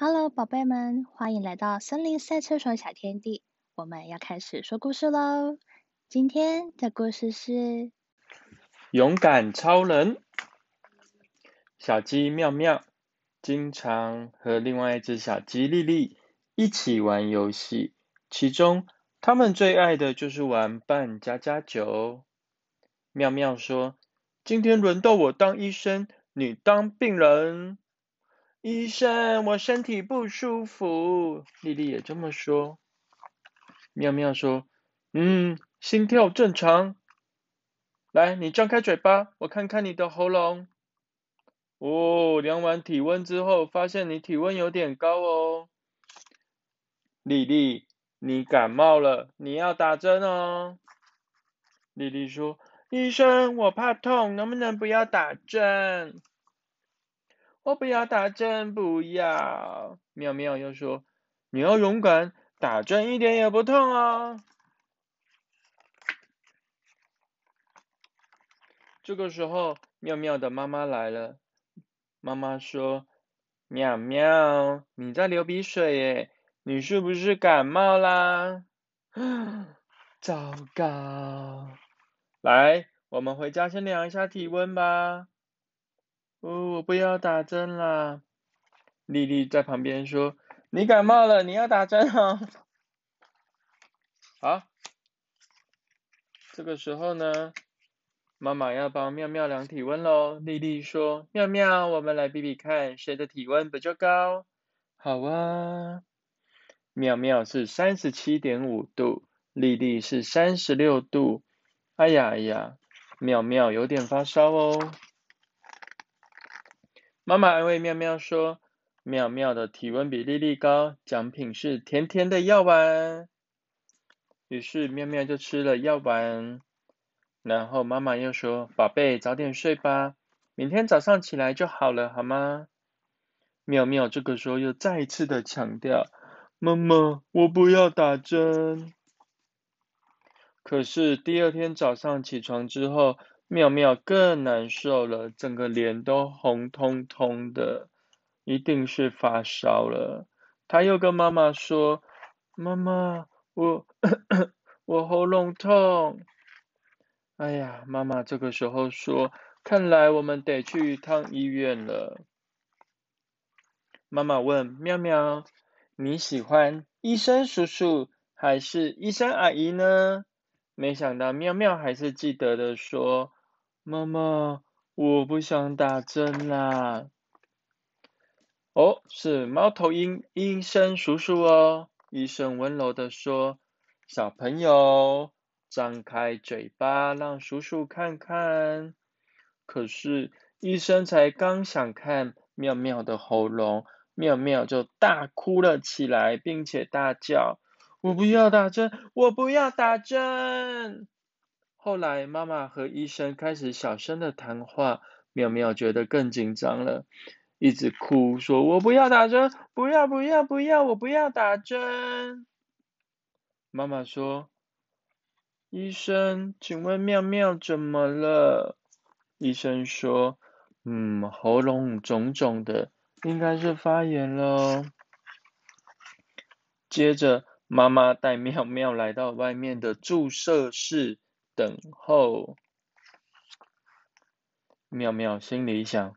Hello，宝贝们，欢迎来到森林赛车手小天地。我们要开始说故事喽。今天的故事是勇敢超人。小鸡妙妙经常和另外一只小鸡丽丽一起玩游戏，其中他们最爱的就是玩扮家家酒。妙妙说：“今天轮到我当医生，你当病人。”医生，我身体不舒服。丽丽也这么说。妙妙说：“嗯，心跳正常。来，你张开嘴巴，我看看你的喉咙。哦，量完体温之后，发现你体温有点高哦。丽丽，你感冒了，你要打针哦。”丽丽说：“医生，我怕痛，能不能不要打针？”我不要打针，不要。妙妙又说：“你要勇敢，打针一点也不痛哦。”这个时候，妙妙的妈妈来了。妈妈说：“妙妙，你在流鼻水耶，你是不是感冒啦？” 糟糕！来，我们回家先量一下体温吧。哦，我不要打针啦！丽丽在旁边说：“你感冒了，你要打针哦。”好，这个时候呢，妈妈要帮妙妙量体温喽。丽丽说：“妙妙，我们来比比看，谁的体温比较高？”好啊，妙妙是三十七点五度，丽丽是三十六度。哎呀哎呀，妙妙有点发烧哦。妈妈安慰妙妙说：“妙妙的体温比丽丽高，奖品是甜甜的药丸。”于是妙妙就吃了药丸。然后妈妈又说：“宝贝，早点睡吧，明天早上起来就好了，好吗？”妙妙这个时候又再一次的强调：“妈妈，我不要打针。”可是第二天早上起床之后，妙妙更难受了，整个脸都红彤彤的，一定是发烧了。他又跟妈妈说：“妈妈，我我喉咙痛。”哎呀，妈妈这个时候说：“看来我们得去一趟医院了。”妈妈问妙妙：“你喜欢医生叔叔还是医生阿姨呢？”没想到妙妙还是记得的说。妈妈，我不想打针啦。哦，是猫头鹰医生叔叔哦。医生温柔的说：“小朋友，张开嘴巴，让叔叔看看。”可是医生才刚想看妙妙的喉咙，妙妙就大哭了起来，并且大叫：“我不要打针！我不要打针！”后来，妈妈和医生开始小声的谈话，妙妙觉得更紧张了，一直哭说：“我不要打针，不要不要不要，我不要打针。”妈妈说：“医生，请问妙妙怎么了？”医生说：“嗯，喉咙肿肿的，应该是发炎了。”接着，妈妈带妙妙来到外面的注射室。等候，妙妙心里想：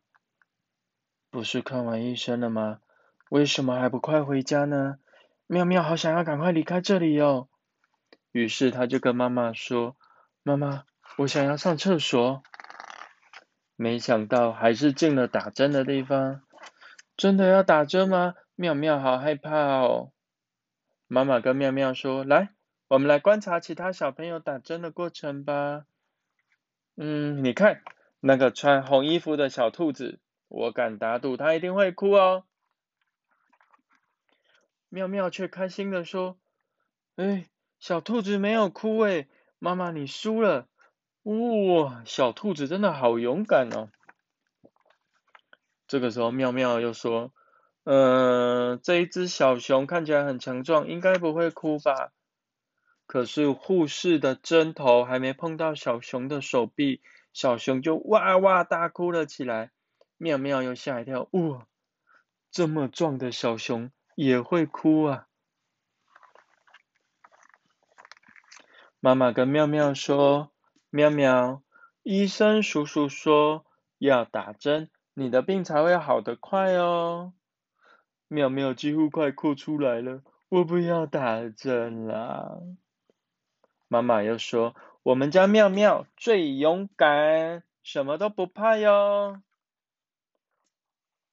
不是看完医生了吗？为什么还不快回家呢？妙妙好想要赶快离开这里哦。于是他就跟妈妈说：“妈妈，我想要上厕所。”没想到还是进了打针的地方。真的要打针吗？妙妙好害怕哦。妈妈跟妙妙说：“来。”我们来观察其他小朋友打针的过程吧。嗯，你看那个穿红衣服的小兔子，我敢打赌它一定会哭哦。妙妙却开心的说：“哎，小兔子没有哭哎，妈妈你输了。哇，小兔子真的好勇敢哦。”这个时候妙妙又说：“嗯，这一只小熊看起来很强壮，应该不会哭吧？”可是护士的针头还没碰到小熊的手臂，小熊就哇哇大哭了起来。妙妙又吓一跳，哇！这么壮的小熊也会哭啊！妈妈跟妙妙说：“妙妙，医生叔叔说要打针，你的病才会好得快哦。”妙妙几乎快哭出来了，我不要打针啦！妈妈又说：“我们家妙妙最勇敢，什么都不怕哟。”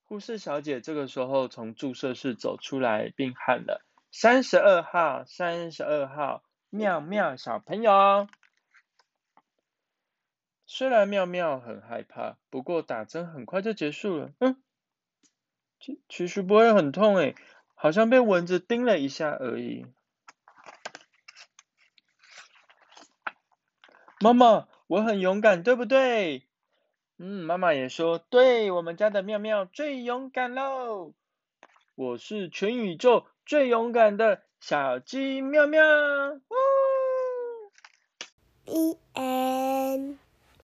护士小姐这个时候从注射室走出来，并喊了：“三十二号，三十二号，妙妙小朋友。”虽然妙妙很害怕，不过打针很快就结束了。嗯，其其实不会很痛诶，好像被蚊子叮了一下而已。妈妈，我很勇敢，对不对？嗯，妈妈也说，对我们家的妙妙最勇敢喽！我是全宇宙最勇敢的小鸡妙妙。B